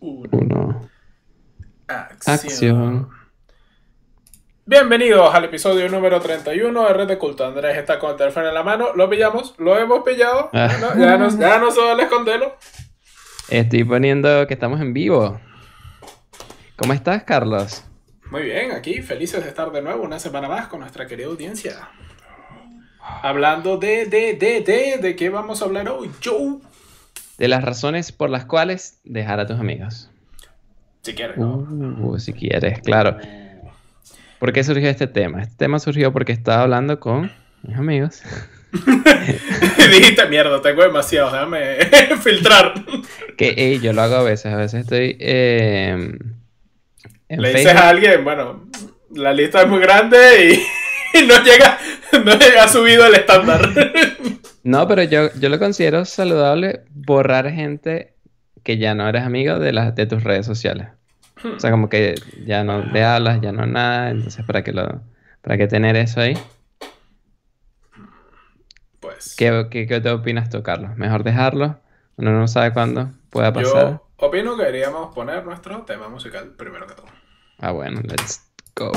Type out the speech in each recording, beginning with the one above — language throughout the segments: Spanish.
Uno. Acción. Acción. Bienvenidos al episodio número 31 de Red de Culto. Andrés está con el teléfono en la mano. Lo pillamos, lo hemos pillado. Ah. Ya no, ya no, ya no se vale esconderlo. Estoy poniendo que estamos en vivo. ¿Cómo estás, Carlos? Muy bien, aquí felices de estar de nuevo una semana más con nuestra querida audiencia. Hablando de, de, de, de, ¿de qué vamos a hablar hoy? Joe. De las razones por las cuales dejar a tus amigos. Si quieres, ¿no? Uh, si quieres, claro. ¿Por qué surgió este tema? Este tema surgió porque estaba hablando con mis amigos. Dijiste, mierda, tengo demasiado, déjame filtrar. Que ey, yo lo hago a veces. A veces estoy eh, en Le dices a alguien, bueno, la lista es muy grande y, y no llega, no llega subido el estándar. No, pero yo, yo lo considero saludable borrar gente que ya no eres amigo de, las de tus redes sociales. O sea, como que ya no le hablas, ya no nada. Entonces, ¿para qué, lo, para qué tener eso ahí? Pues ¿Qué, qué, qué te opinas tú, Carlos? ¿Mejor dejarlo? Uno no sabe cuándo pueda pasar. yo opino que deberíamos poner nuestro tema musical primero que todo. Ah, bueno, let's go.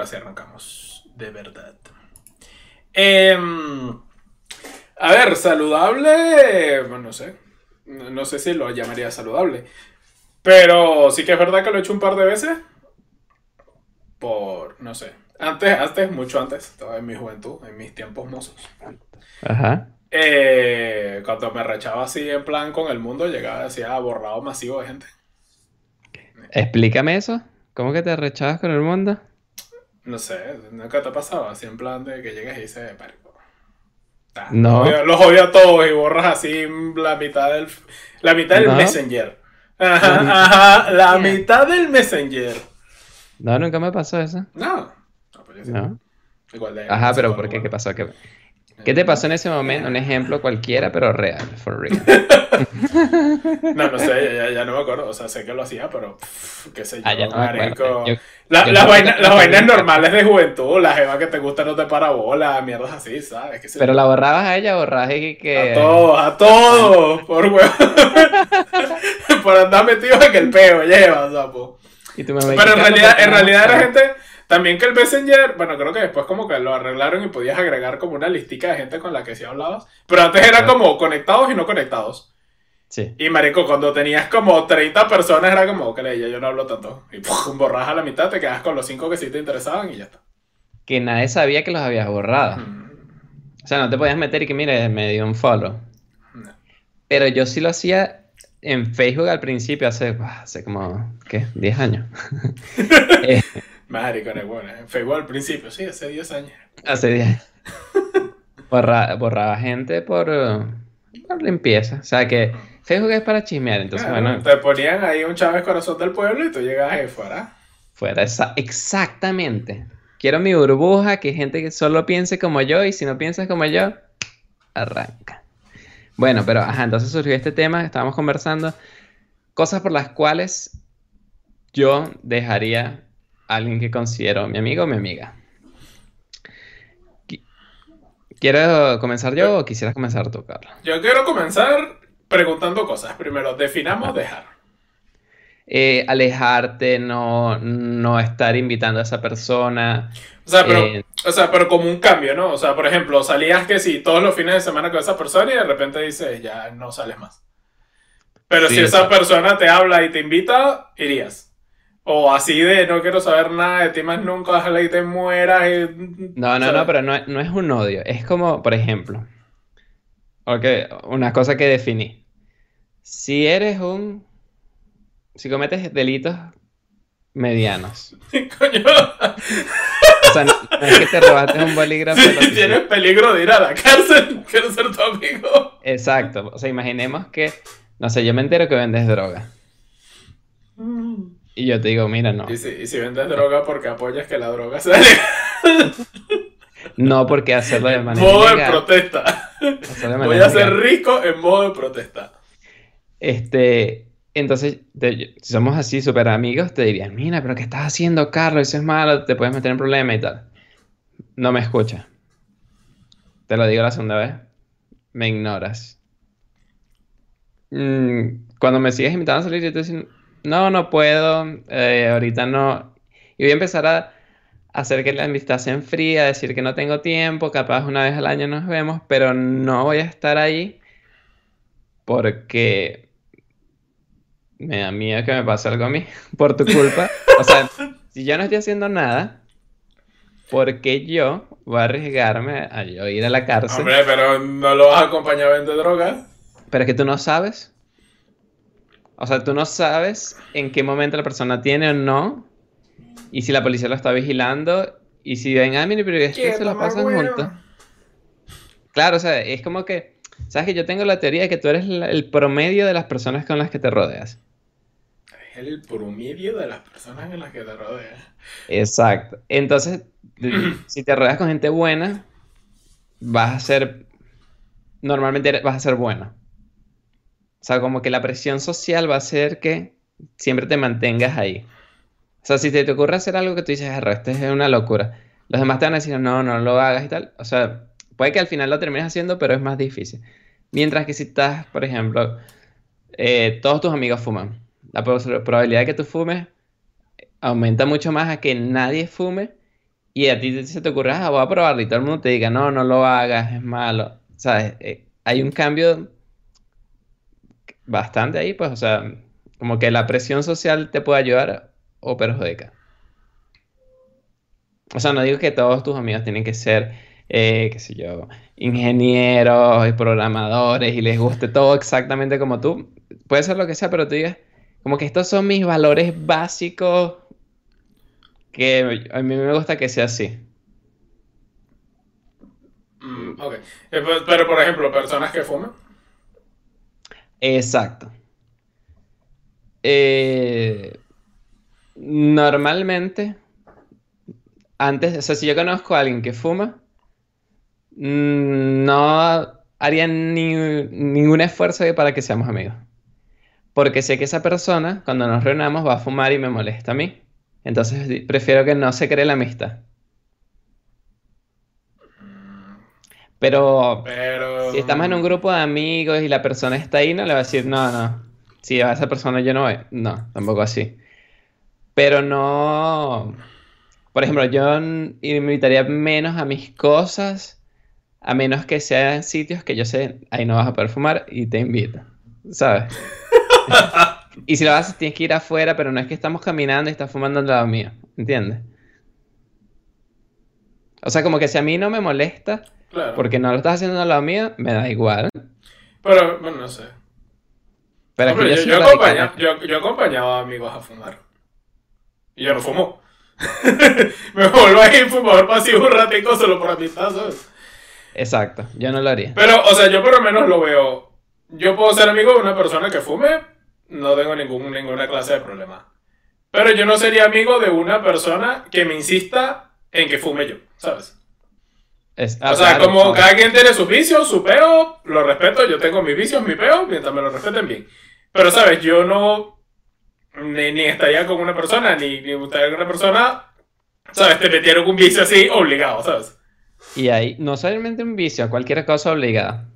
Ahora sí arrancamos. De verdad. Em, a ver, saludable. Bueno, no sé. No sé si lo llamaría saludable. Pero sí que es verdad que lo he hecho un par de veces. Por, no sé. Antes, antes, mucho antes. Estaba en mi juventud, en mis tiempos mozos. Ajá. Eh, cuando me rechaba así en plan con el mundo, llegaba así a borrado masivo de gente. Explícame eso. ¿Cómo que te rechabas con el mundo? No sé, nunca te ha pasado así en plan de que llegas y dices, "Marico, ah, No. Los odio, los odio a todos y borras así la mitad del, la mitad del No. Messenger. Ajá, No. ajá, la Yeah. mitad del Messenger. No, nunca me pasó eso. No. No, pues yo sí. No. Igual de- Ajá, pero ¿por qué? ¿Qué pasó? ¿Qué, qué te pasó en ese momento? Un ejemplo cualquiera, pero real, for real. No, no sé, ya, ya- no me acuerdo. O sea, sé que lo hacía, pero pff, qué sé yo, Ah, ya no me acuerdo. marico. Yo- La- yo las, vainas, que- las vainas normales de juventud, la jeva que te gusta no te para bola, mierdas así, ¿sabes? ¿Qué sé Pero la borrabas a ella, borrabas y que... A todos, a todos, por huevo. por andar metidos en el peo, lleva, sapo. y tú me Pero en realidad, en realidad era gente, también que el Messenger, bueno, creo que después como que lo arreglaron y podías agregar como una listica de gente con la que sí hablabas. Pero antes era como conectados y no conectados. Sí. Y marico, cuando tenías como 30 personas era como, que ya yo no hablo tanto. Y pum, borras a la mitad, te quedas con los 5 que sí te interesaban y ya está. Que nadie sabía que los habías borrado. Mm, O sea, no te podías meter y que, mire, me dio un follow. no. Pero yo sí lo hacía en Facebook al principio, hace, hace como, ¿qué? 10 años. Eh, Marico, es bueno. En Facebook al principio, sí, hace 10 años. hace 10 años. Borra- borraba gente por, eh, por limpieza. O sea que Facebook es para chismear, entonces Claro, bueno, Te ponían ahí un Chávez Corazón del Pueblo y tú llegabas ahí fuera. fuera esa, exactamente. Quiero mi burbuja, que gente que solo piense como yo, y si no piensas como yo, arranca. Bueno, pero ajá, entonces surgió este tema, estábamos conversando, cosas por las cuales yo dejaría alguien que considero mi amigo o mi amiga. Qui- ¿Quiero comenzar yo o quisieras comenzar tú, Carlos? Yo quiero comenzar preguntando cosas. Primero, definamos dejar. Eh, alejarte, no, no estar invitando a esa persona. O sea, pero, Eh, o sea, pero como un cambio, ¿no? O sea, por ejemplo, salías que si todos los fines de semana con esa persona y de repente dices, ya no sales más. Pero Sí, si esa persona te habla y te invita, irías. O así de no quiero saber nada de ti más nunca, ojalá y te mueras. y- No, no, ¿sabes? no, pero no, es- no es un odio. Es como, por ejemplo, ok, una cosa que definí. Si eres un... Si cometes delitos medianos. Coño, O sea, no, no es que te robaste un bolígrafo. si tienes peligro de ir a la cárcel, quiero ser tu amigo. Exacto. O sea, imaginemos que, no sé, yo me entero que vendes droga. Y yo te digo, mira, no. Y si, y si vendes droga porque apoyas que la droga sea legal. No porque hacerlo de manera Modo de protesta. Voy a ser rico en modo de protesta. Este, entonces, si somos así súper amigos, te dirían, mira, pero ¿qué estás haciendo, Carlos? Eso es malo, te puedes meter en problemas y tal. No me escuchas. Te lo digo la segunda vez. Me ignoras. Mm, cuando me sigues invitando a salir, yo te no, no puedo, eh, ahorita no. Y voy a empezar a hacer que la amistad se enfríe, a decir que no tengo tiempo, capaz una vez al año nos vemos, pero no voy a estar ahí porque me da miedo que me pase algo a mí por tu culpa. O sea, si yo no estoy haciendo nada, ¿por qué yo voy a arriesgarme a yo ir a la cárcel? Hombre, pero no lo vas a acompañar a vender drogas. Pero es que tú no sabes. O sea, tú no sabes en qué momento la persona tiene o no. Y si la policía lo está vigilando. Y si ven, ah, mire, pero es que se la pasan juntos. Claro, o sea, es como que. Sabes que yo tengo la teoría de que tú eres el promedio de las personas con las que te rodeas. Es el promedio de las personas con las que te rodeas. Exacto. Entonces, si te rodeas con gente buena, vas a ser. Normalmente vas a ser bueno. O sea, como que la presión social va a hacer que siempre te mantengas ahí. O sea, si te, ocurre hacer algo que tú dices, esto es una locura, los demás te van a decir, no, no lo hagas y tal. O sea, puede que al final lo termines haciendo, pero es más difícil. Mientras que si estás, por ejemplo, eh, todos tus amigos fuman, la probabilidad de que tú fumes aumenta mucho más a que nadie fume y a ti se te ocurre, ah, voy a probarlo y todo el mundo te diga, no, no lo hagas, es malo. ¿Sabes? Eh, hay un cambio bastante ahí, pues, o sea, como que la presión social te puede ayudar o perjudicar. O sea, no digo que todos tus amigos tienen que ser, eh, qué sé yo, ingenieros y programadores y les guste todo exactamente como tú. Puede ser lo que sea, pero tú digas, como que estos son mis valores básicos que a mí me gusta que sea así. Mm, ok. Eh, pues, pero, por ejemplo, personas que fuman. Exacto. Eh, normalmente, antes, o sea, si yo conozco a alguien que fuma, mm, no haría ni, ningún esfuerzo para que seamos amigos. Porque sé que esa persona, cuando nos reunamos, va a fumar y me molesta a mí. Entonces prefiero que no se cree la amistad. Pero, si estamos en un grupo de amigos y la persona está ahí, no le va a decir, no, no. Si a esa persona yo no voy. No, tampoco así. Pero no. Por ejemplo, yo invitaría menos a mis cosas, a menos que sean sitios que yo sé, ahí no vas a poder fumar y te invito. ¿Sabes? y si lo haces, tienes que ir afuera, pero no es que estamos caminando y estás fumando al lado mío. ¿Entiendes? O sea, como que si a mí no me molesta porque no lo estás haciendo a la mía, me da igual. Pero, bueno, no sé. Pero yo, yo, he acompañado a amigos a fumar. Y yo no fumo. me vuelvo a ir fumador pasivo un ratico solo por amistad, ¿sabes? Exacto, yo no lo haría. Pero, o sea, yo por lo menos lo veo. Yo puedo ser amigo de una persona que fume, no tengo ningún, ninguna clase de problema. Pero yo no sería amigo de una persona que me insista en que fume yo, ¿sabes? O sea, como cada quien tiene sus vicios, su peo, lo respeto, yo tengo mis vicios, mi peo, mientras me lo respeten bien. Pero, ¿sabes? Yo no ni, estaría con una persona, ni, ni gustaría con una persona, ¿sabes? Te metieron un vicio así obligado, ¿sabes? Y ahí, no solamente un vicio, cualquier cosa obligada.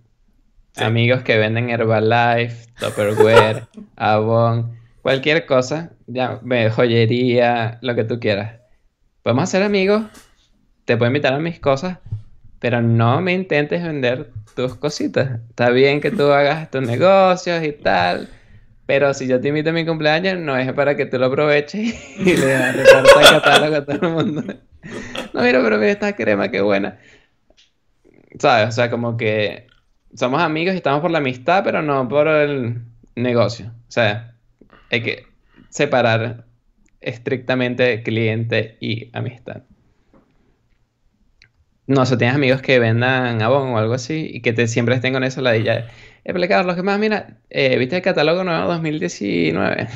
Amigos que venden Herbalife, Tupperware, Avon, cualquier cosa, ya, joyería, lo que tú quieras. Podemos ser amigos, te puedo invitar a mis cosas, pero no me intentes vender tus cositas. Está bien que tú hagas tus negocios y tal, pero si yo te invito a mi cumpleaños, no es para que tú lo aproveches y le repartas catálogo a todo el mundo. No, mira, pero mira esta crema, qué buena. ¿Sabes? O sea, como que somos amigos y estamos por la amistad, pero no por el negocio. O sea, hay que separar estrictamente cliente y amistad. No, o tienes amigos que vendan Avon o algo así y que te siempre estén con eso la de ya. Lo que más, mira, eh, ¿viste el catálogo nuevo 2019?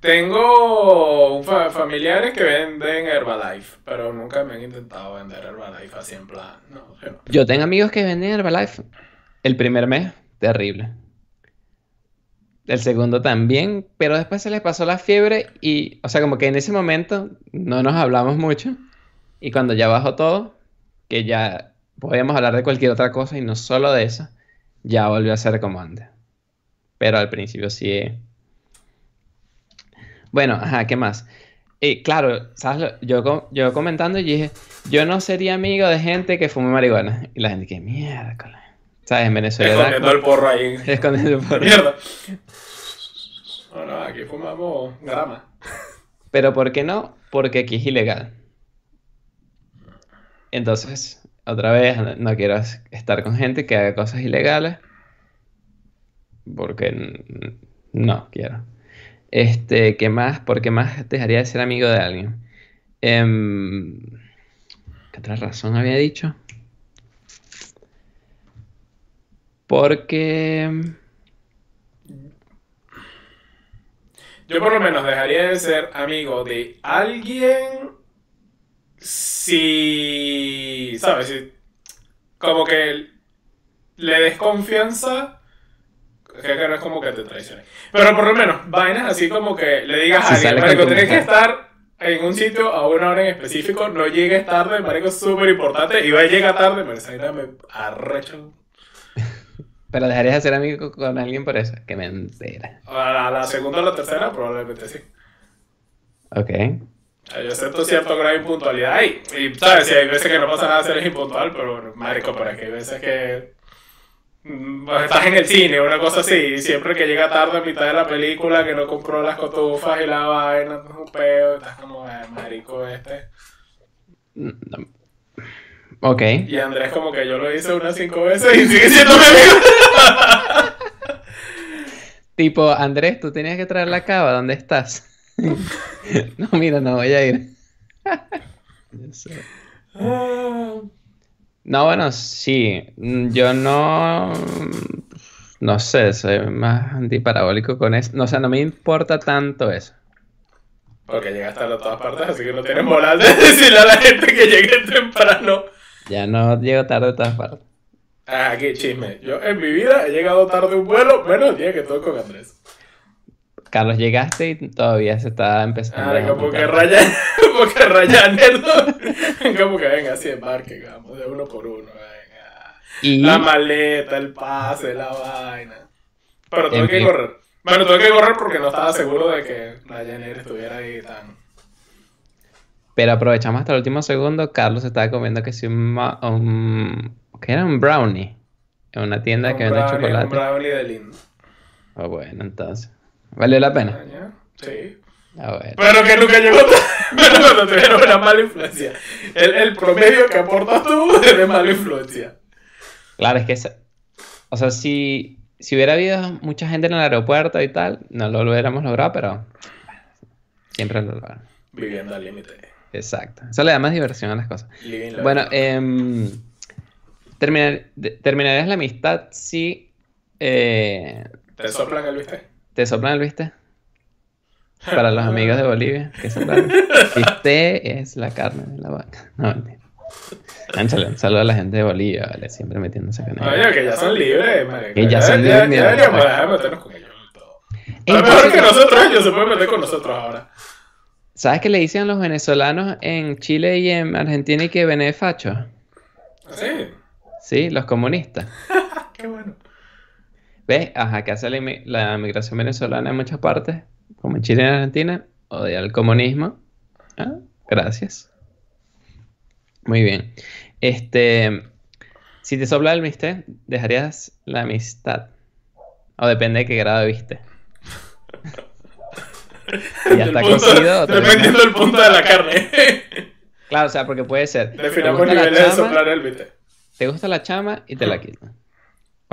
Tengo fa- familiares que venden Herbalife, pero nunca me han intentado vender Herbalife así en plan. No, yo no. Yo tengo amigos que venden Herbalife. El primer mes, terrible. El segundo también, pero después se les pasó la fiebre y, o sea, como que en ese momento no nos hablamos mucho. Y cuando ya bajó todo, que ya podíamos hablar de cualquier otra cosa y no solo de eso, ya volvió a ser como antes. Pero al principio sí. Bueno, ajá, ¿qué más? Y claro, ¿sabes? Yo, yo comentando y dije, yo no sería amigo de gente que fume marihuana. Y la gente que mierda, ¿sabes? En Venezuela Escondiendo el porro ahí. escondiendo por- Mierda. Bueno, aquí fumamos grama. Pero ¿por qué no? Porque aquí es ilegal. Entonces, otra vez, no- quiero es- estar con gente que haga cosas ilegales. Porque no quiero. Este, ¿qué más? ¿Por qué más dejaría de ser amigo de alguien? Em, ¿qué otra razón había dicho? Porque... Yo por lo menos dejaría de ser amigo de alguien si, ¿sabes? Si como que le des confianza, que no es como que te traicione. Pero por lo menos, vainas así como que le digas Si a alguien, marico, tienes que mujer". estar en un sitio a una hora en específico, no llegues tarde, marico, es súper importante, y va a llegar tarde, pero esa vaina me arrecho. Pero dejarías de ser amigo con alguien por eso. Que mentira. A la, a la segunda o la tercera, probablemente sí. Ok. Yo acepto cierto grado de impuntualidad y, y, ¿sabes? Si hay veces que no pasa nada, ser impuntual, pero marico, pero es que hay veces que mm, estás en el cine, una cosa así, y siempre que llega tarde a mitad de la película, que no compró las cotufas y la vaina, es un peo, estás como, "Eh, marico este. No. Ok. Y Andrés como que yo lo hice unas cinco veces y sigue siendo mi amigo. Tipo, Andrés, tú tenías que traer la cava, ¿dónde estás? No, mira, no voy a ir. Sé. No, bueno, sí. Mm, Yo no. No sé, soy más antiparabólico con eso. No, o sea, no me importa tanto eso. Porque llegaste a todas partes, así que no tienes moral de decirle a la gente que llegue temprano. Ya no llego tarde de todas partes. Ah, qué chisme. Yo en mi vida he llegado tarde a un vuelo, menos el día que estoy con Andrés. Carlos, llegaste y todavía se está empezando Ah, como que. Ryan, porque Ryan, ¿no? Como que venga, así embarque, vamos, de uno por uno, venga. Y La maleta, el pase, la vaina. Pero tuve que correr. Bueno, tuve que correr porque no estaba seguro de que Ryanair estuviera ahí tan... Pero aprovechamos hasta el último segundo. Carlos estaba comiendo que sí un, ma- un- ¿qué era? Un brownie. En una tienda que vende brownie- Un chocolate. brownie de lindo. Ah, bueno, entonces. ¿Valió la pena? Sí. Ah, bueno. Pero que nunca llegó tarde. Pero cuando tuvieron una mala influencia. El, el promedio que aportas tú es de mala influencia. Claro, es que esa- O sea, si, si hubiera habido mucha gente en el aeropuerto y tal, no lo hubiéramos logrado, pero siempre lo logramos. Viviendo al límite. Exacto. Eso le da más diversión a las cosas. La Bueno, em, terminar- de- terminarías la amistad si eh, ¿Te soplan el viste? Te soplan el viste. Para los amigos de Bolivia, que soplan. Viste es la carne de la vaca. No, mentira. Un saludo a la gente de Bolivia, ¿vale? Siempre metiéndose con ellos. Oye, que ya son libres. Que ya son libres, ya deberíamos mira. dejar de meternos con ellos por mejor que nosotros, ellos se pueden meter con nosotros ahora. ¿Sabes qué le dicen los venezolanos en Chile y en Argentina y que benefacho? Sí, Sí, los comunistas. qué bueno. ¿Ves? Ajá, que hace la, inmi- la migración venezolana en muchas partes, como en Chile y en Argentina, odia el comunismo. Ah, gracias. Muy bien. Este, si te sopla el viste, ¿dejarías la amistad? O depende de qué grado viste. ya El está punto- cocido. Dependiendo del punto de la carne. Claro, o sea, porque puede ser. ¿te Definamos niveles de soplar el viste. Te gusta la chama y te la quitan.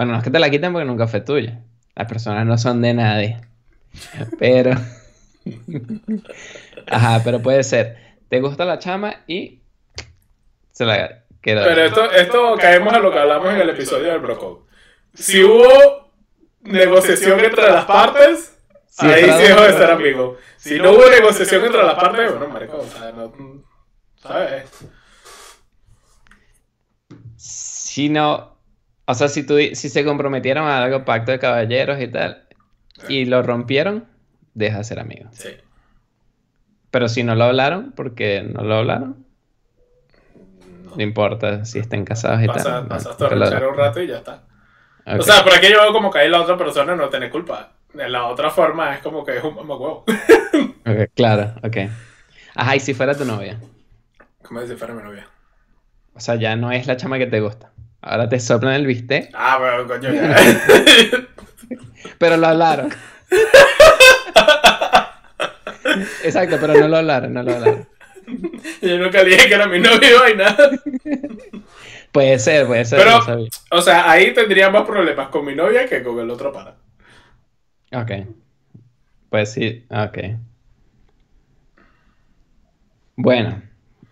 Bueno, no es que te la quiten porque nunca fue tuya. Las personas no son de nadie. Pero. Ajá, pero puede ser. Te gusta la chama y. Se la queda. Pero esto, esto caemos a lo que hablamos en el episodio del Brocode. Si hubo negociación entre las partes, Si ahí sí dejó de ser amigo. Si no hubo negociación entre las partes, bueno, marico, o sea, no, ¿sabes? Si no, o sea, si, tú, si se comprometieron a algo, pacto de caballeros y tal, y lo rompieron, deja de ser amigos. Sí. Pero si no lo hablaron, porque no lo hablaron, No. no importa si estén casados y Pasa, tal. pasas no, a un rato y ya está. O sea, por aquí yo veo como que ahí la otra persona no tiene culpa. De la otra forma es como que es un mamacuevo. Ok, claro, ok. Ajá, y si fuera tu novia. Como si fuera mi novia. O sea, ya no es la chama que te gusta. Ahora te soplan el bistec, Ah, bueno, coño, ya. pero lo hablaron. Exacto, pero no lo hablaron, no lo hablaron. yo nunca dije que era mi novio y vaina. Puede ser, puede ser, Pero- no. O sea, ahí tendría más problemas con mi novia que con el otro para. Ok. Pues sí, ok. Bueno.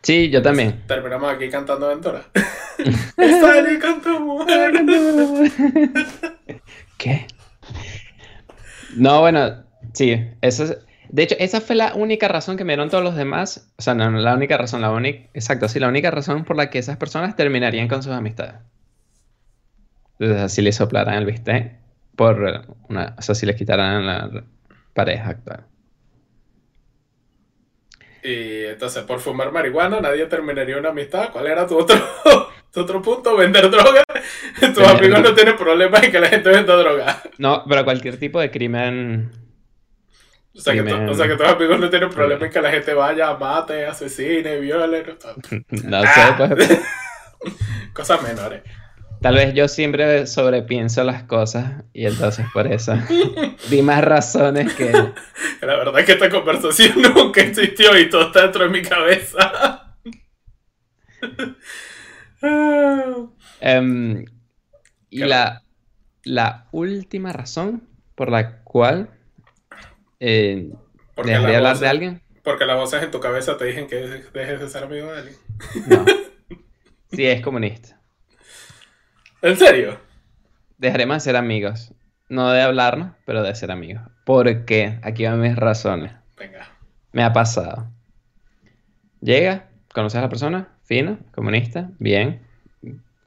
Sí, yo también. Terminamos aquí cantando aventura. Sale con tu mujer. ¿Qué? No, bueno, sí, eso es... De hecho, esa fue la única razón que me dieron todos los demás. O sea, no, no la única razón, la única... Exacto, sí, la única razón por la que esas personas terminarían con sus amistades. Entonces, así les soplaran el bistec por una... O sea, si les quitaran la pareja actual. Y entonces, por fumar marihuana, nadie terminaría una amistad. ¿Cuál era tu otro, tu otro punto? Vender droga. Tus Vender amigos no tienen problemas en que la gente venda droga. No, pero cualquier tipo de crimen... O sea, que, tu- Crimen. o sea, que tus amigos no tienen problemas en que la gente vaya, mate, asesine, viole. no- No sé, pues... Cosas menores. Tal vez yo siempre sobrepienso las cosas y entonces por eso di más razones que... La verdad es que esta conversación nunca existió y todo está dentro de mi cabeza. Em, y Qué la, la última razón por la cual eh, Porque las hablar voces- de alguien, Porque las voces en tu cabeza te dicen que dejes de ser amigo de alguien. no. Si es comunista. ¿En serio? Dejaremos de ser amigos. No de hablarnos, pero de ser amigos. Porque aquí van mis razones. Venga. Me ha pasado. Llega, conoces a la persona, fino, comunista, bien.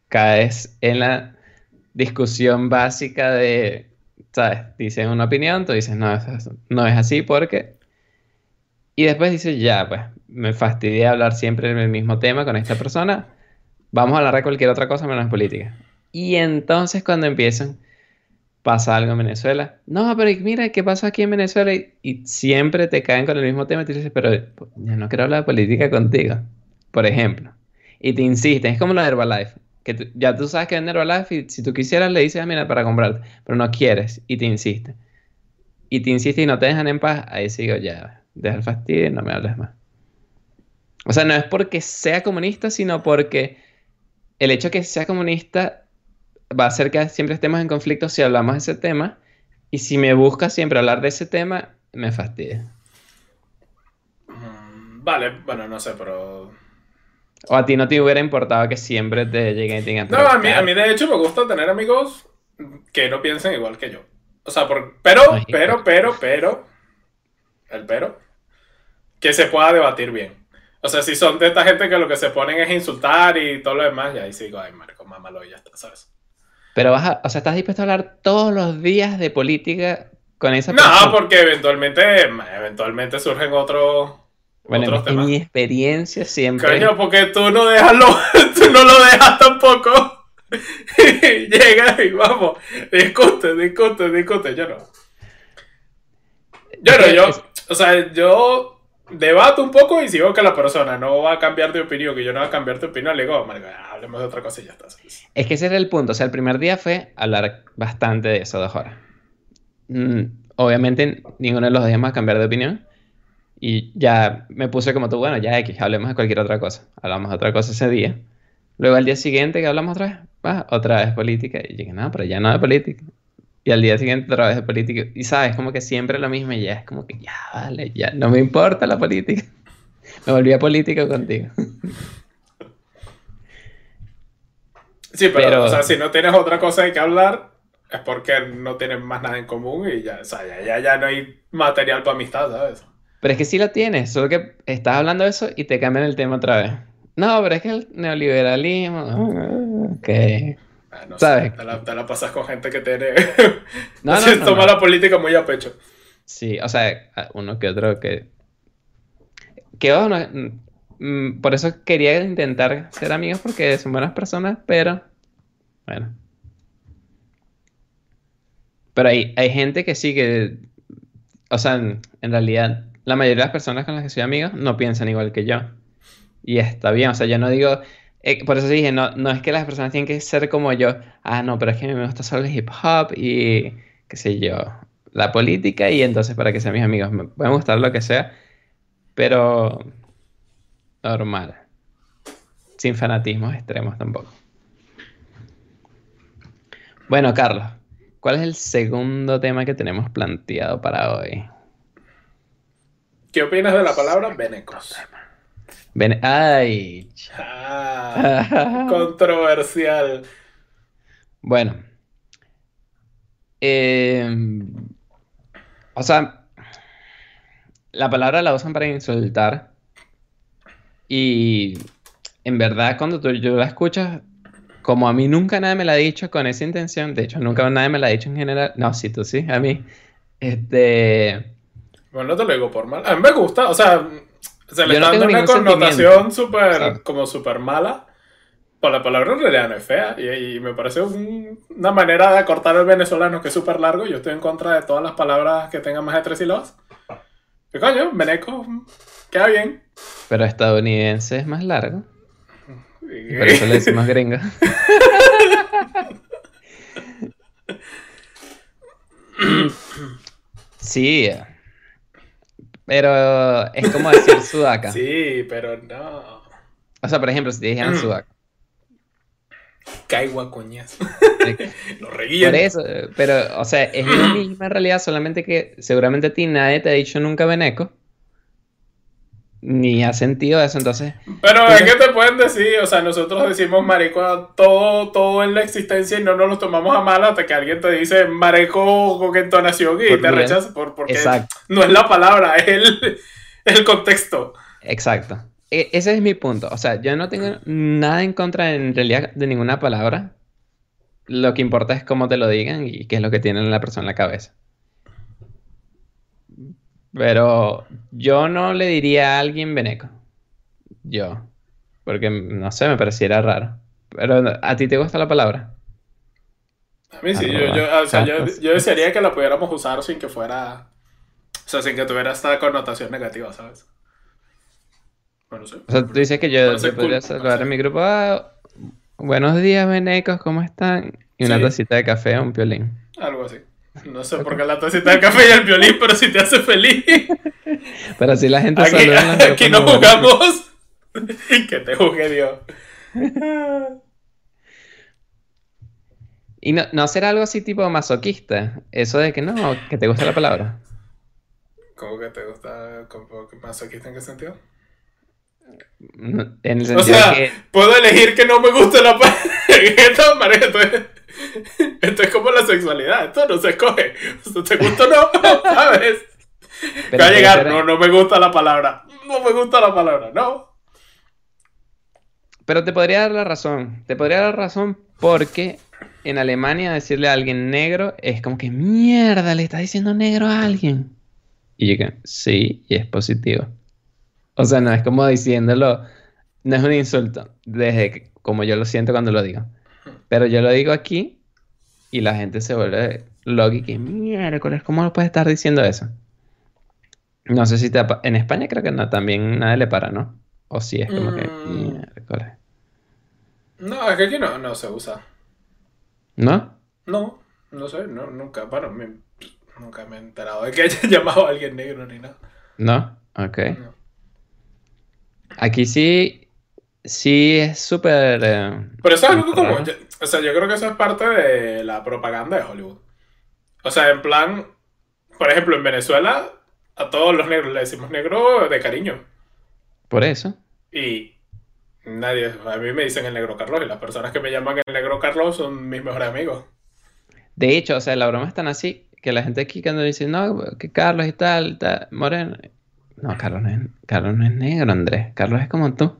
Caes en la discusión básica de, ¿sabes? Dicen una opinión, tú dices, no, no es así porque... Y después dices, ya, pues, me fastidia hablar siempre del mismo tema con esta persona. Vamos a hablar de cualquier otra cosa menos política. Y entonces cuando empiezan, pasa algo en Venezuela. No, pero mira, ¿qué pasa aquí en Venezuela? Y, siempre te caen con el mismo tema y tú dices, pero yo no quiero hablar de política contigo, por ejemplo. Y te insisten, es como lo de Herbalife, que ya tú sabes que vende Herbalife y si tú quisieras le dices, ah, mira, para comprarte, pero no quieres y te insiste. Y te insiste y no te dejan en paz, ahí sigo ya, deja el fastidio y no me hables más. O sea, no es porque sea comunista, sino porque el hecho de que sea comunista va a hacer que siempre estemos en conflicto si hablamos de ese tema. Y si me busca siempre hablar de ese tema, me fastidia. Mm, Vale, bueno, no sé, pero... O a ti no te hubiera importado que siempre te lleguen y te digan. No, "Pero, a mí, a claro". mí de hecho me gusta tener amigos que no piensen igual que yo. O sea, por, pero, Ay, pero, pero, pero, el pero, que se pueda debatir bien. O sea, si son de esta gente que lo que se ponen es insultar y todo lo demás, ya ahí sí digo, ay, Marco, mámalo y ya está, ¿sabes? Pero vas a, o sea, estás dispuesto a hablar todos los días de política con esa No, persona. porque eventualmente, eventualmente surgen otros, Bueno, otros en temas. mi experiencia siempre. Coño, porque tú no dejas lo, tú no lo dejas tampoco. Llega y vamos, discute, discute, discute. Yo no. Yo no, yo, o sea, yo debato un poco y si veo que la persona no va a cambiar de opinión, que yo no voy a cambiar de opinión, le digo, "Marico, hablemos de otra cosa y ya está. Es que ese era el punto. O sea, el primer día fue hablar bastante de eso, dos horas. Mm, obviamente, ninguno de los íbamos a cambiar de opinión. Y ya me puse como tú, bueno, ya X, hablemos de cualquier otra cosa. Hablamos de otra cosa ese día. Luego al día siguiente que hablamos otra vez, ah, otra vez política. Y dije, no, pero ya no de política. Y al día siguiente otra vez de política. Y sabes, como que siempre lo mismo y ya es como que ya, vale, ya, no me importa la política. Me volví a político contigo. Sí, pero, Pero- o sea, si no tienes otra cosa de que hablar, es porque no tienen más nada en común y ya, o sea, ya, ya, ya no hay material para amistad, ¿sabes? Pero es que sí la tienes, solo que estás hablando de eso y te cambian el tema otra vez. No, pero es que el neoliberalismo. Ok. Ah, no ¿Sabes? sé, te la, te la pasas con gente que tiene. No, no, se no, toma la política muy a pecho. Sí, o sea, uno que otro que. Que mm, por eso quería intentar ser amigos porque son buenas personas, pero. Bueno. Pero hay, hay gente que sí que. O sea, en, en realidad, la mayoría de las personas con las que soy amigo no piensan igual que yo. Y está bien, o sea, yo no digo. Eh, por eso dije, no, no es que las personas tienen que ser como yo. Ah, no, pero es que a mí me gusta solo el hip hop y qué sé yo, la política y entonces para que sean mis amigos. Me pueden gustar lo que sea, pero normal. Sin fanatismos extremos tampoco. Bueno, Carlos, ¿cuál es el segundo tema que tenemos planteado para hoy? ¿Qué opinas de la palabra venecos? Ven, ay. Ah, controversial. Bueno. Em, o sea, la palabra la usan para insultar. Y en verdad, cuando tú, yo la escuchas, como a mí nunca nadie me la ha dicho con esa intención, de hecho, nunca nadie me la ha dicho en general. No, sí, tú sí, a mí. Este. Bueno, no te lo digo por mal. A mí me gusta, o sea, se le Yo no está dando una connotación súper, Sí. como súper mala. Pues la palabra en realidad no es fea. Y, y me parece un- una manera de acortar el venezolano que es súper largo. Yo estoy en contra de todas las palabras que tengan más de tres sílabas. ¿Qué coño? Veneco, queda bien. Pero estadounidense es más largo. Y- por eso le decimos gringo. Sí. Pero es como decir sudaca. Sí, pero no. O sea, por ejemplo, si te dijeran sudaca. Caigua coñazo. eh, Lo Por reguían. eso, eh, pero, o sea, es lo mismo en realidad, solamente que seguramente a ti nadie te ha dicho nunca veneco. Ni ha sentido eso, entonces. Pero es que te pueden decir, o sea, nosotros decimos marico a todo, todo en la existencia y no nos lo tomamos a mal hasta que alguien te dice marico con entonación y Por te bien. rechaza por, porque Exacto. no es la palabra, es el, el contexto. Exacto. E- ese es mi punto. O sea, yo no tengo nada en contra en realidad de ninguna palabra. Lo que importa es cómo te lo digan y qué es lo que tiene la persona en la cabeza. Pero yo no le diría a alguien veneco. Yo. Porque, no sé, me pareciera raro. Pero, ¿a ti te gusta la palabra? A mí sí, yo, Arroba yo, o sea, yo, yo desearía que la pudiéramos usar sin que fuera, o sea, sin que tuviera esta connotación negativa, ¿sabes? Bueno, sí. O sea, tú dices que yo, yo podría cool, saludar sé. mi grupo. "Ah, buenos días, venecos, ¿cómo están? Y una Sí. tacita de café, un piolín. Algo así. No sé por qué la tacita de café y el violín, pero si te hace feliz. Pero si la gente Aquí, saluda aquí no jugamos. que te juzgue Dios. Y no, no será algo así tipo masoquista. Eso de que no, que te gusta la palabra. ¿Cómo que te gusta? ¿Cómo que masoquista en qué sentido? No, En el O sentido sea, de que. puedo elegir que no me guste la palabra. Esto, es, como la sexualidad. Esto no se escoge. O sea, ¿Te gusta o no? ¿Sabes? pero Va a llegar. No, no me gusta la palabra. No me gusta la palabra. No. Pero te podría dar la razón. Te podría dar la razón porque en Alemania decirle a alguien negro es como que mierda, le estás diciendo negro a alguien. Y yo que sí, y es positivo. O sea, no es como diciéndolo, no es un insulto, desde que- como yo lo siento cuando lo digo. Pero yo lo digo aquí y la gente se vuelve loca y que miércoles, ¿cómo lo puedes estar diciendo eso? No sé si te... En España creo que no, también nadie le para, ¿no? O sí, es como que Mm. miércoles. No, es que aquí no, no se usa. ¿No? No, no sé. No, nunca. Bueno, me- nunca me he enterado de que haya llamado a alguien negro ni nada. ¿No? Ok. No. Aquí sí, sí es súper... eh, Pero eso es algo como. yo- o sea, yo creo que eso es parte de la propaganda de Hollywood. O sea, en plan. Por ejemplo, en Venezuela, a todos los negros le decimos negro de cariño. Por eso. Y nadie. A mí me dicen el negro Carlos y las personas que me llaman el negro Carlos son mis mejores amigos. De hecho, o sea, la broma es tan así que la gente aquí cuando dice, no, que Carlos y tal, tal, moreno. No, Carlos no es, Carlos no es negro, Andrés. Carlos es como tú.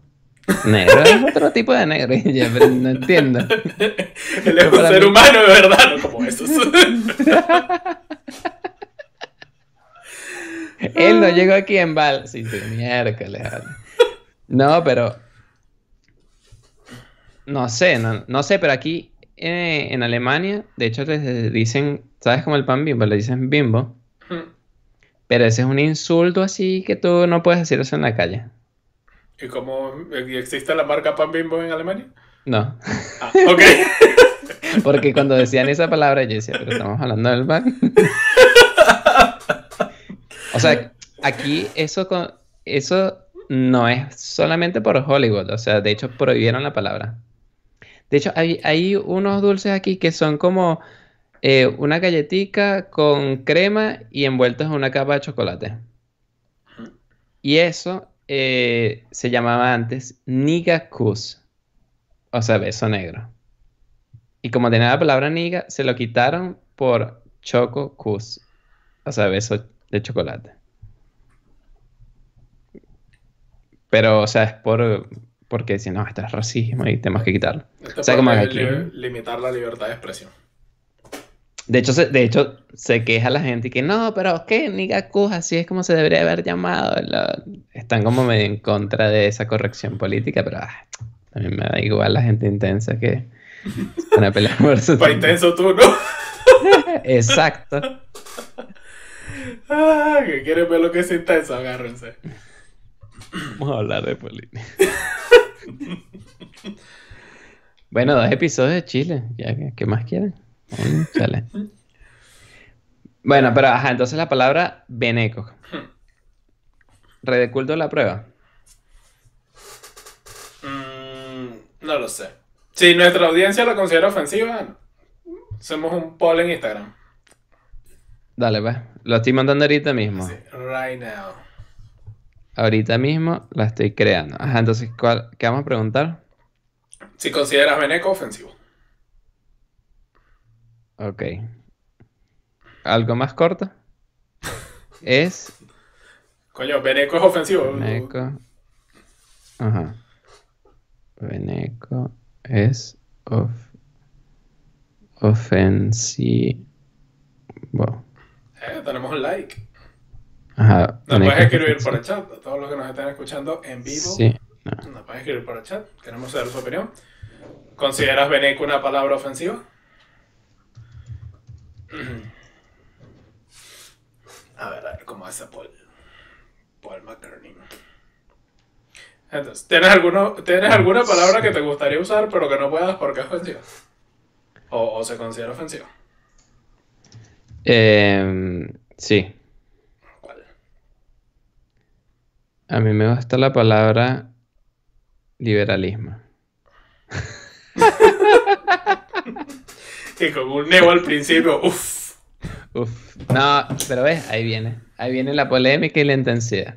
Negro es otro tipo de negro. Ya, pero no entiendo. Él es un ser mí- humano, de verdad, no como esos. Él no llegó aquí en Val. Sí, sí, miércoles. No, pero. No sé, no, no sé, pero aquí eh, en Alemania, de hecho, les dicen, ¿sabes como el pan bimbo? Le dicen bimbo. Pero ese es un insulto así que tú no puedes decir eso en la calle. ¿Y cómo y existe la marca Pan Bimbo en Alemania? No. Ah, ok. Porque cuando decían esa palabra, yo decía, pero estamos hablando del pan. o sea, aquí eso, con- eso no es solamente por Hollywood. O sea, de hecho, prohibieron la palabra. De hecho, hay, hay unos dulces aquí que son como eh, una galletica con crema y envueltos en una capa de chocolate. Y eso eh, se llamaba antes Nigakus. O sea, beso negro. Y como tenía la palabra niga, se lo quitaron por choco cus. O sea, beso de chocolate. Pero, o sea, es por porque si no, esto es racismo y tenemos que quitarlo. O sea, como para aquí. li- limitar la libertad de expresión. De hecho, se, de hecho, se queja la gente y que no, pero ¿qué? Niga cus, así es como se debería haber llamado. Lo- Están como medio en contra de esa corrección política, pero ah, a mí me da igual la gente intensa que pone a pelear por su Para intenso tú, ¿no? Exacto. Ah, que quieren ver lo que es intenso, agárrense. Vamos a hablar de política. bueno, dos episodios de Chile. Ya, ¿qué- ¿Qué más quieren? Bueno, pero ajá, entonces la palabra beneco. Red de culto la prueba. Mm, no lo sé. Si nuestra audiencia lo considera ofensiva, hacemos un poll en Instagram. Dale, pues. Lo estoy mandando ahorita mismo. Sí, right now. Ahorita mismo la estoy creando. Ajá, entonces, ¿cuál, ¿qué vamos a preguntar? Si consideras Beneco ofensivo. Ok. ¿Algo más corto? Es Coño, Beneco es ofensivo. Beneco. Ajá. Beneco es of ofensivo. Eh, tenemos un like. Ajá. Nos puedes es escribir por el chat. A todos los que nos están escuchando en vivo. Sí. no. Nos puedes escribir por el chat. Queremos saber su opinión. ¿Consideras Beneco una palabra ofensiva? A ver, a ver cómo hace Paul. Paul McCartney. Entonces, ¿tienes, alguno, ¿tienes alguna palabra que te gustaría usar pero que no puedas porque es ofensiva? O, o se considera ofensiva. Em, sí. ¿Cuál? A mí me gusta la palabra liberalismo. Y con un neo al principio, uff. Uf. No, pero ves, ahí viene. Ahí viene la polémica y la intensidad.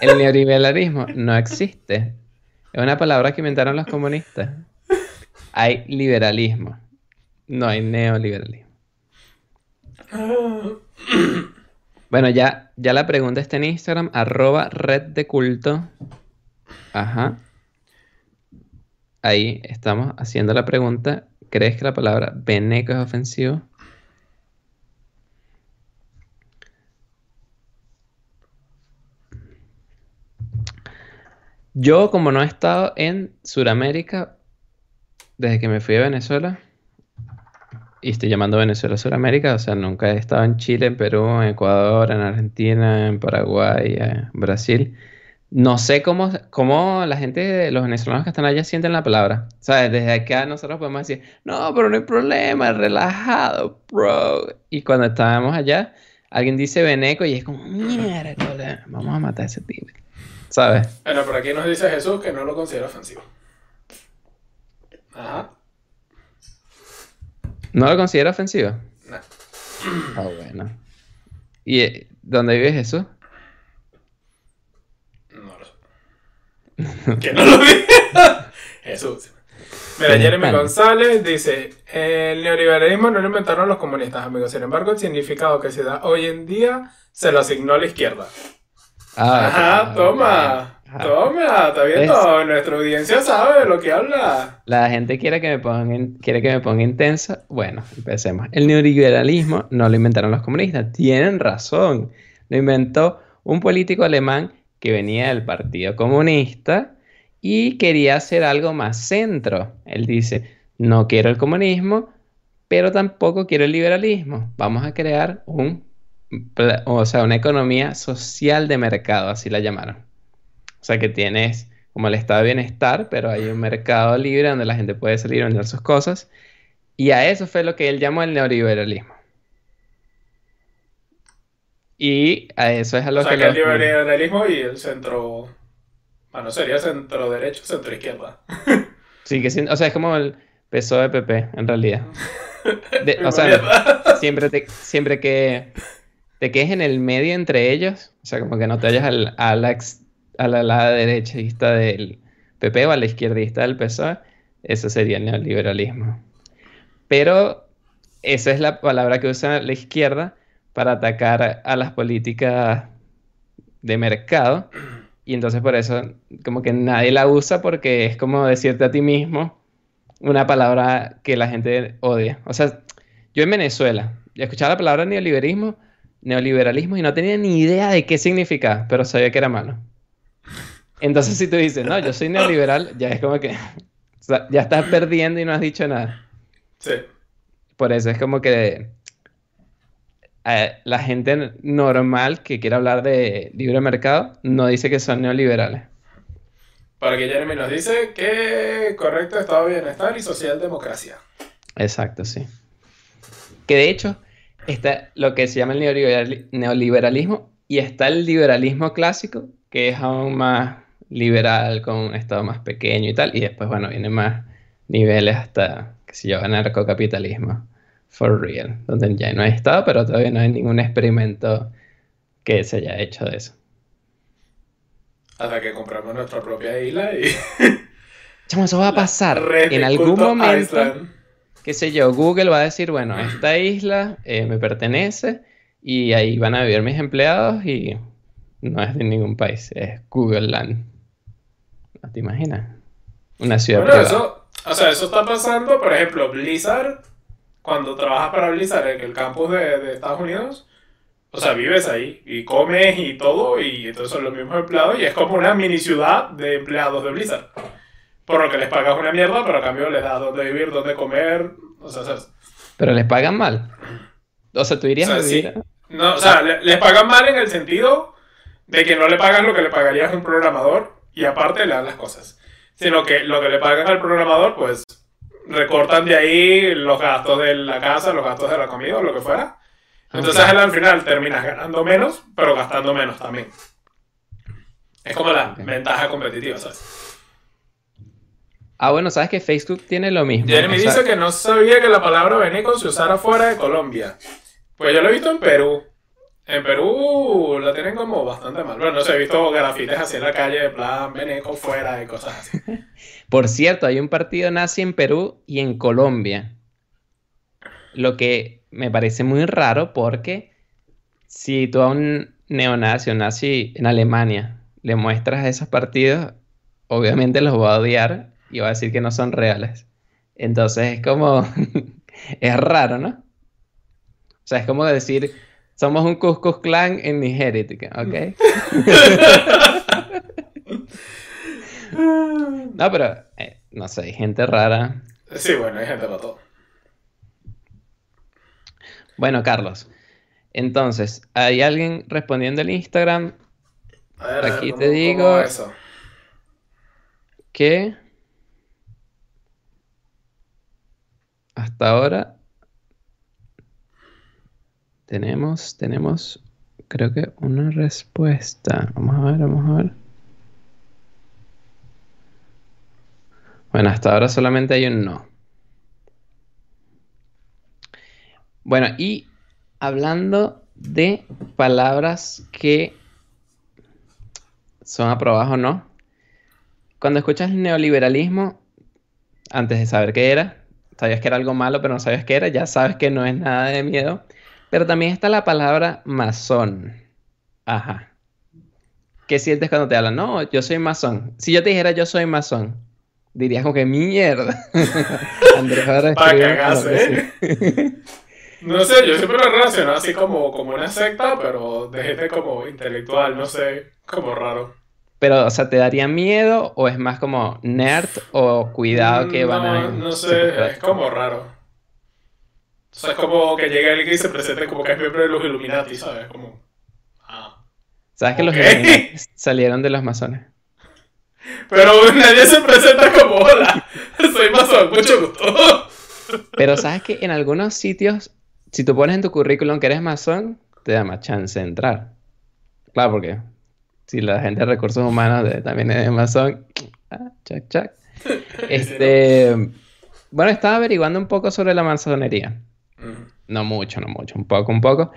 El neoliberalismo no existe. Es una palabra que inventaron los comunistas. Hay liberalismo. No hay neoliberalismo. Bueno, ya, ya la pregunta está en Instagram, arroba red. Ajá. Ahí estamos haciendo la pregunta. ¿Crees que la palabra beneco es ofensivo? Yo, como no he estado en Sudamérica desde que me fui a Venezuela, y estoy llamando Venezuela Sudamérica, o sea, nunca he estado en Chile, en Perú, en Ecuador, en Argentina, en Paraguay, en Brasil. No sé cómo, cómo la gente, los venezolanos que están allá sienten la palabra. ¿Sabes? Desde acá nosotros podemos decir, no, pero no hay problema, relajado, bro. Y cuando estábamos allá, alguien dice veneco y es como, mierda, vamos a matar a ese tipo. ¿Sabes? Bueno, por aquí nos dice Jesús que no lo considera ofensivo. Ajá. ¿No lo considera ofensivo? No. Ah, bueno. ¿Y eh, dónde vive Jesús? No lo sé. que no lo diga. Jesús. Mira, Jeremy. González dice, el neoliberalismo no lo inventaron los comunistas, amigos. Sin embargo, el significado que se da hoy en día se lo asignó a la izquierda. Ah, Ajá, toma. Ajá. toma, está viendo, nuestra audiencia sabe de lo que habla. La gente quiere que me ponga, in- quiere que me ponga intensa. Bueno, empecemos. El neoliberalismo no lo inventaron los comunistas. Tienen razón. Lo inventó un político alemán que venía del Partido Comunista y quería hacer algo más centro. Él dice, no quiero el comunismo, pero tampoco quiero el liberalismo. Vamos a crear un, o sea, una economía social de mercado, así la llamaron. O sea, que tienes como el estado de bienestar, pero hay un mercado libre donde la gente puede salir a vender sus cosas. Y a eso fue lo que él llamó el neoliberalismo. Y a eso es a lo O sea, que que el liberalismo y el centro... Bueno, sería centro derecho, centro izquierda. Sí, que sí, o sea, es como el PSOE PP, en realidad. De- o sea, siempre, te- siempre que te quedes en el medio entre ellos, o sea, como que no te vayas al, a la, ex- a la, la derechista del PP o a la izquierdista del PSOE, eso sería el neoliberalismo. Pero esa es la palabra que usa la izquierda para atacar a las políticas de mercado. Y entonces por eso como que nadie la usa porque es como decirte a ti mismo una palabra que la gente odia. O sea, yo en Venezuela escuchaba la palabra neoliberalismo, neoliberalismo y no tenía ni idea de qué significaba, pero sabía que era malo. Entonces si tú dices, no, yo soy neoliberal, ya es como que ya estás perdiendo y no has dicho nada. Sí. Por eso es como que eh, la gente normal que quiere hablar de libre mercado no dice que son neoliberales. Para que Jeremy nos dice que correcto estado de bienestar y socialdemocracia. Exacto, sí. Que de hecho está lo que se llama el neoliberal- neoliberalismo y está el liberalismo clásico, que es aún más liberal, con un estado más pequeño y tal, y después, bueno, vienen más niveles hasta, qué sé yo, anarcocapitalismo, for real, donde ya no hay estado, pero todavía no hay ningún experimento que se haya hecho de eso. Hasta que compramos nuestra propia isla y... Chamo, eso va a pasar en algún momento. Island. qué sé yo, Google va a decir, bueno, esta isla eh, me pertenece y ahí van a vivir mis empleados y no es de ningún país, es Google Land. ¿No te imaginas? Una ciudad Bueno, privada. eso, o sea, eso está pasando, por ejemplo, Blizzard, cuando trabajas para Blizzard en el campus de, de Estados Unidos, o sea, vives ahí y comes y todo, y entonces son los mismos empleados, y es como una mini ciudad de empleados de Blizzard. Por lo que les pagas una mierda, pero a cambio les das dónde vivir, dónde comer, o sea, ¿sabes? Pero les pagan mal. O sea, tú irías O sea, vivir. No, o sea, le- les pagan mal en el sentido de que no le pagan lo que le pagarías a un programador y aparte le dan las cosas. Sino que lo que le pagan al programador, pues recortan de ahí los gastos de la casa, los gastos de la comida o lo que fuera. Entonces al final terminas ganando menos, pero gastando menos también. Es como la ventaja competitiva, ¿sabes? Ah, bueno, sabes que Facebook tiene lo mismo. Jeremy O sea, dice que no sabía que la palabra veneco se usara fuera de Colombia. Pues yo lo he visto en Perú. En Perú la tienen como bastante mal. Bueno, no sé, he visto grafites así en la calle de plan veneco fuera y cosas así. Por cierto, hay un partido nazi en Perú y en Colombia. Lo que me parece muy raro porque si tú a un neonazi o nazi en Alemania le muestras esos partidos, obviamente los va a odiar y va a decir que no son reales. Entonces es como... es raro, ¿no? O sea, es como decir, somos un Cuscus Clan en Nigeria, ¿ok? No, pero, eh, no sé, hay gente rara. Sí, bueno, hay gente para todo. Bueno, Carlos, entonces, ¿hay alguien respondiendo el Instagram A ver, a ver, Aquí ¿cómo- te digo- eso? que hasta ahora tenemos, tenemos, creo que una respuesta. Vamos a ver, vamos a ver. Bueno, hasta ahora solamente hay un no. Bueno, y hablando de palabras que son aprobadas o no, cuando escuchas neoliberalismo, antes de saber qué era. Sabías que era algo malo, pero no sabías qué era. Ya sabes que no es nada de miedo. Pero también está la palabra masón. Ajá. ¿Qué sientes cuando te hablan? No, yo soy masón. Si yo te dijera yo soy masón, dirías como que mierda. Andrés ahora Para cagarse, ¿eh? No sé, yo siempre lo he relacionado así como, como una secta, pero de gente como intelectual, no sé, como raro. Pero, o sea, ¿te daría miedo o es más como nerd o cuidado que van a... No sé, es como raro. O sea, es como que llegue alguien y se presente como que es miembro de los Illuminati, ¿sabes? Como... Ah. ¿Sabes que los Illuminati salieron de los masones? Pero nadie se presenta como, hola, soy masón, mucho gusto. Pero ¿sabes que en algunos sitios si tú pones en tu currículum que eres masón, te da más chance de entrar. Claro, porque si la gente de recursos humanos también es masón, ah, chac, chac. Este, bueno, estaba averiguando un poco sobre la masonería. No mucho, no mucho, un poco, un poco.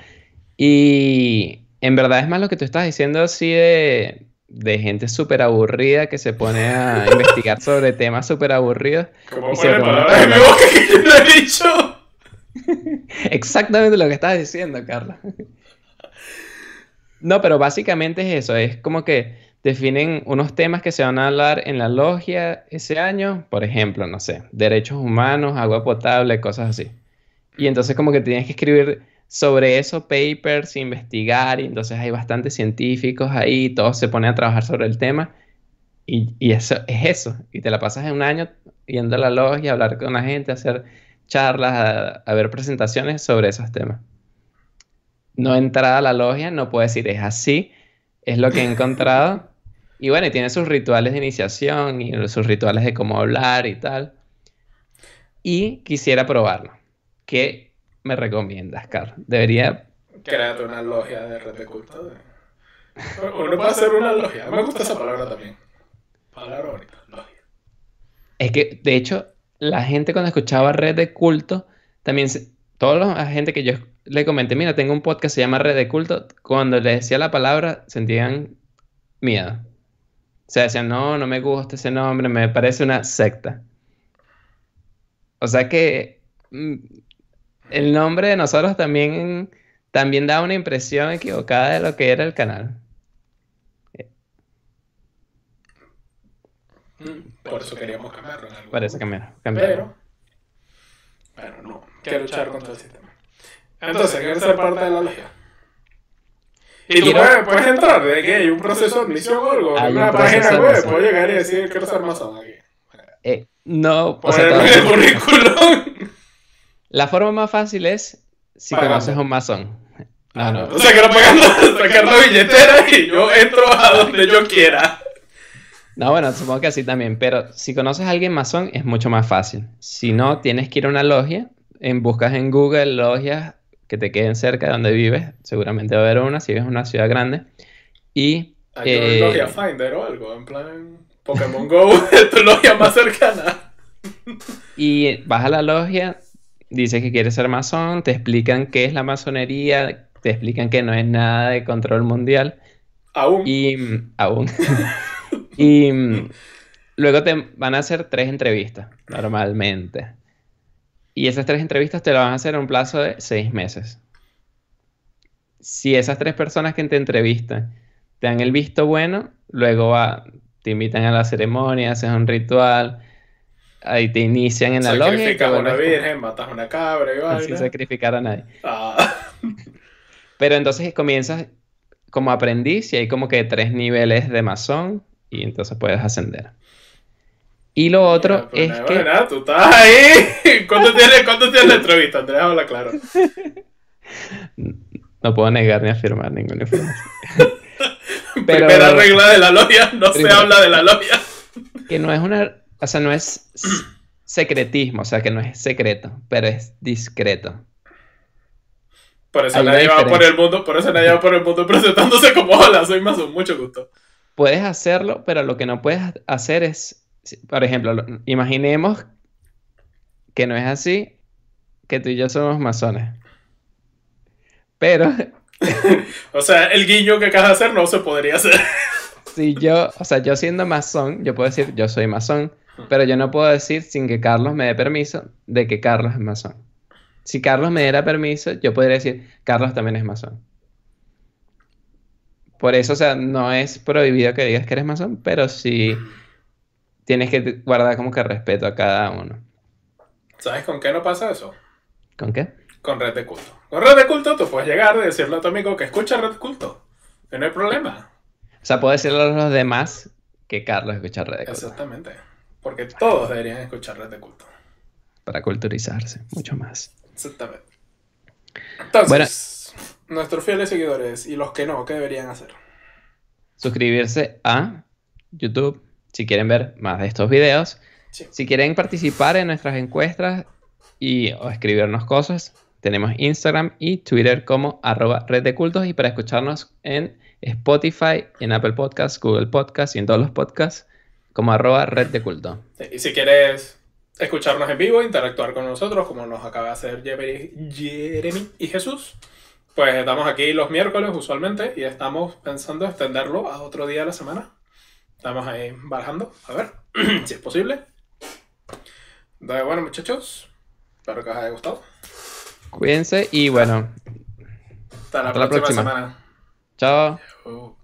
Y en verdad es más lo que tú estás diciendo así de, de gente súper aburrida que se pone a investigar sobre temas súper aburridos. Como y se palabras mi boca que yo no he dicho. Exactamente lo que estás diciendo, Carla. No, pero básicamente es eso, es como que definen unos temas que se van a hablar en la logia ese año, por ejemplo, no sé, derechos humanos, agua potable, cosas así. Y entonces como que tienes que escribir sobre eso papers, investigar, y entonces hay bastantes científicos ahí, todos se ponen a trabajar sobre el tema. Y, y eso es eso, y te la pasas en un año yendo a la logia, a hablar con la gente, a hacer charlas, a, ver presentaciones sobre esos temas. No entrada a la logia, no puedo decir es así, es lo que he encontrado. y bueno, y tiene sus rituales de iniciación y sus rituales de cómo hablar y tal. Y quisiera probarlo. ¿Qué me recomiendas, Carl? Debería... Créate una logia de red de culto. Uno puede hacer una logia. Me gusta esa palabra también. Palabra bonita, logia. Es que, de hecho, la gente cuando escuchaba Red de Culto, también, toda la gente que yo le comenté, mira, tengo un podcast que se llama Red de Culto, cuando le decía la palabra sentían miedo. O sea, decían, no, no me gusta ese nombre, me parece una secta. O sea que mm, el nombre de nosotros también, también da una impresión equivocada de lo que era el canal. Por eso queríamos cambiarlo. En algún Parece cambiar, Pero, bueno, no. Quiero luchar contra el sistema. Entonces, ¿quieres ser parte de la logia? Y tú puedes, entrar, de que hay un proceso de admisión o algo, en una página web, puedo llegar y decir quiero ser masón aquí. Eh, no, o sea, el currículum. La forma más fácil es si conoces a un masón. No, no. O sea, que no pagando, sacar la billetera y yo entro a donde yo quiera. No, bueno, supongo que así también, pero si conoces a alguien masón es mucho más fácil. Si no, tienes que ir a una logia, en, buscas en Google logias que te queden cerca de donde vives, seguramente va a haber una si vives en una ciudad grande. Y... Hay eh, logia Finder o algo, en plan Pokémon Go, tu logia más cercana. y vas a la logia, dices que quieres ser masón, te explican qué es la masonería, te explican que no es nada de control mundial. Aún. Y aún. Y mm, luego te van a hacer tres entrevistas, normalmente. Y esas tres entrevistas te las van a hacer en un plazo de seis meses. Si esas tres personas que te entrevistan te dan el visto bueno, luego te invitan a la ceremonia, haces un ritual, ahí te inician en la logia. Sacrificas a una virgen, matas una cabra y Sin sacrificar a nadie. Ah. Pero entonces comienzas como aprendiz y hay como que tres niveles de masón y entonces puedes ascender. Y lo otro es que... tú estás ahí. ¿Cuánto tienes, ¿Cuánto tienes la entrevista, Andrea? Habla claro. No puedo negar ni afirmar ninguna información. Pero, Primera regla de la logia, no se habla de la logia. Que no es una... O sea, no es secretismo, o sea, que no es secreto, pero es discreto. Por eso nadie va por el mundo, por eso nadie va por el mundo presentándose como hola, soy más mucho gusto puedes hacerlo, pero lo que no puedes hacer es, por ejemplo, imaginemos que no es así, que tú y yo somos masones. Pero... o sea, el guiño que acabas de hacer no se podría hacer. si yo, o sea, yo siendo masón, yo puedo decir, yo soy masón, Pero yo no puedo decir sin que Carlos me dé permiso de que Carlos es masón. Si Carlos me diera permiso, yo podría decir, Carlos también es masón. Por eso, o sea, no es prohibido que digas que eres masón, pero sí tienes que guardar como que respeto a cada uno. ¿Sabes con qué no pasa eso? ¿Con qué? Con red de culto. Con red de culto tú puedes llegar y decirle a tu amigo que escucha red de culto. Que no hay problema. O sea, puedo decirle a los demás que Carlos escucha red de culto. Exactamente. Porque todos deberían escuchar red de culto. Para culturizarse, mucho más. Exactamente. Entonces, nuestros fieles seguidores y los que no, ¿qué deberían hacer? Suscribirse a YouTube si quieren ver más de estos videos. Sí. Si quieren participar en nuestras encuestas y o escribirnos cosas, tenemos Instagram y Twitter como arroba red de cultos y para escucharnos en Spotify, en Apple Podcasts, Google Podcasts y en todos los podcasts como arroba red de culto. Sí, Y si quieres escucharnos en vivo, interactuar con nosotros, como nos acaba de hacer Jeremy y Jesús, pues estamos aquí los miércoles usualmente y estamos pensando extenderlo a otro día de la semana. Estamos ahí barajando, a ver si es posible. Entonces, bueno, muchachos, espero que os haya gustado. Cuídense y bueno, Hasta la, Hasta la próxima, próxima. semana. chao. Chao.